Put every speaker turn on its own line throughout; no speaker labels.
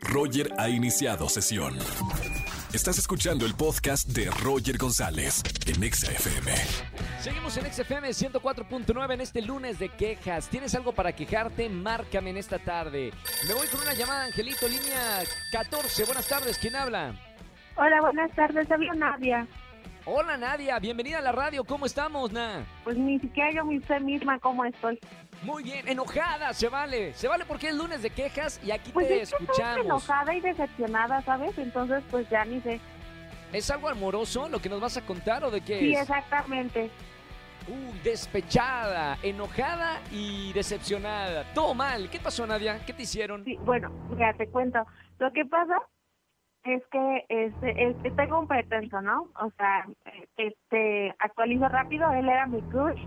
Roger ha iniciado sesión. Estás escuchando el podcast de Roger González en Exa FM.
Seguimos en XFM 104.9 en este lunes de quejas. ¿Tienes algo para quejarte? Márcame en esta tarde. Me voy con una llamada, Angelito, línea 14. Buenas tardes, ¿quién habla?
Hola, buenas tardes, habla Nadia.
Hola Nadia, bienvenida a la radio. ¿Cómo estamos, Na?
Pues ni siquiera yo sé misma cómo estoy.
Muy bien, enojada, se vale. Se vale porque es lunes de quejas y aquí
Pues
te
es que estoy
escuchamos.
enojada y decepcionada, ¿sabes? Entonces, pues ya ni sé.
¿Es algo amoroso lo que nos vas a contar o de qué
Sí,
es?
exactamente.
Uh, despechada, enojada y decepcionada. Todo mal. ¿Qué pasó, Nadia? ¿Qué te hicieron?
Sí, bueno, ya te cuento. Lo que pasa es que este, este, tengo un pretenso, ¿no? O sea, este, actualizo rápido, él era mi crush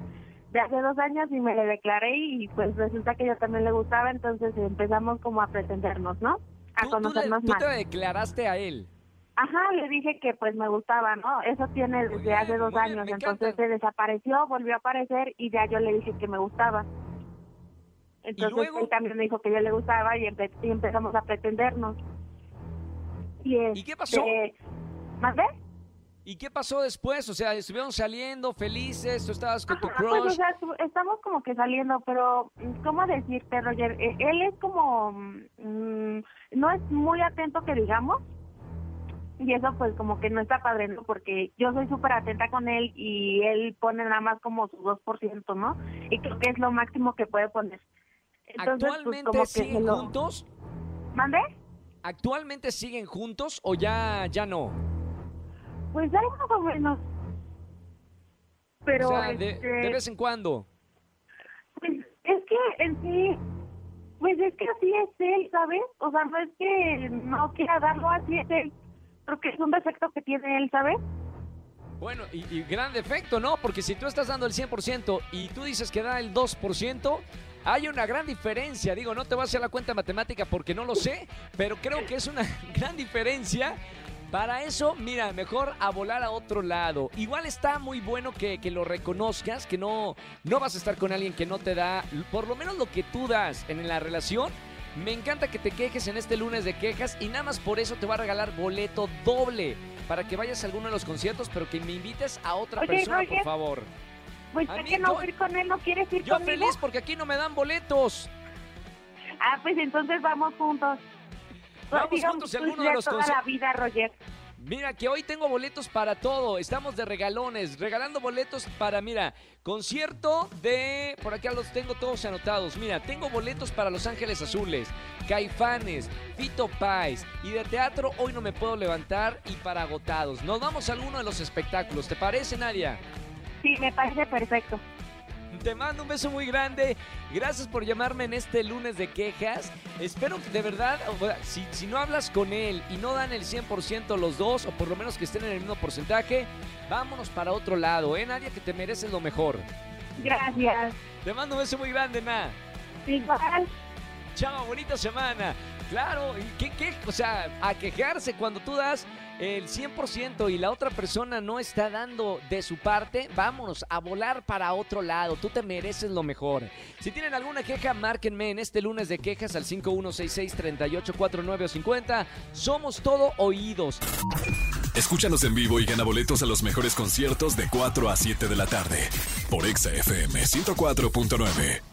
de hace dos años y me le declaré y pues resulta que yo también le gustaba, entonces empezamos como a pretendernos, ¿no? A
Tú, tú le-
conocernos
tú te
más.
declaraste a él.
Ajá, le dije que pues me gustaba, ¿no? Eso tiene desde
bien,
hace dos
bien,
años, entonces
encanta.
se desapareció, volvió a aparecer y ya yo le dije que me gustaba. Entonces él también me dijo que yo le gustaba y, empe- y empezamos a pretendernos. Y,
¿Y qué pasó?
este, ¿Mandé?
¿Y qué pasó después? O sea, estuvieron saliendo felices, tú estabas con tu
pues, o
crush.
sea, estamos como que saliendo, pero ¿cómo decirte, Roger? Eh, Él es como, mm, no es muy atento que digamos, y eso pues como que no está padre, ¿no? Porque yo soy súper atenta con él y él pone nada más como su 2%, ¿no? Y creo que es lo máximo que puede poner. Entonces, pues
¿Actualmente
que se
siguen
lo...
juntos? ¿Actualmente siguen juntos o ya, ya no?
Pues hay más o menos. Pero,
o sea, de,
este,
de vez en cuando.
Pues es que en sí, pues es que así es él, ¿sabes? O sea, no es que no quiera darlo, así es él. Creo que es un defecto que tiene él, ¿sabes?
Bueno, y, y gran defecto, ¿no? Porque si tú estás dando el 100% y tú dices que da el 2%, hay una gran diferencia. Digo, no te voy a hacer la cuenta matemática porque no lo sé, pero creo que es una gran diferencia. Para eso, mira, mejor a volar a otro lado. Igual está muy bueno que, que lo reconozcas, que no, no vas a estar con alguien que no te da por lo menos lo que tú das en la relación. Me encanta que te quejes en este lunes de quejas y nada más por eso te va a regalar boleto doble para que vayas a alguno de los conciertos, pero que me invites a otra persona, por favor.
Pues
A
que no voy con él, ¿no quieres ir
Yo
conmigo?
feliz porque aquí no me dan boletos.
Ah, pues entonces vamos juntos.
Vamos
Digamos,
juntos a
tú
alguno de los
toda la vida, Roger.
Mira, que hoy tengo boletos para todo. Estamos de regalones, regalando boletos para, mira, concierto de. Por acá los tengo todos anotados. Mira, tengo boletos para Los Ángeles Azules, Caifanes, Fito Pais. Y de teatro hoy no me puedo levantar y para agotados. Nos vamos a alguno de los espectáculos. ¿Te parece, Nadia?
Sí, me parece perfecto.
Te mando un beso muy grande. Gracias por llamarme en este lunes de quejas. Espero que de verdad, si no hablas con él y no dan el 100% los dos, o por lo menos que estén en el mismo porcentaje, vámonos para otro lado, ¿eh? Nadia, que te mereces lo mejor.
Gracias.
Te mando un beso muy grande, Na.
Igual.
Chao, bonita semana. Claro, ¿y qué, qué? O sea, a quejarse cuando tú das el 100% y la otra persona no está dando de su parte, vámonos a volar para otro lado. Tú te mereces lo mejor. Si tienen alguna queja, márquenme en este lunes de quejas al 5166-3849 o 50. Somos todo oídos.
Escúchanos en vivo y gana boletos a los mejores conciertos de 4 a 7 de la tarde por Exa FM 104.9.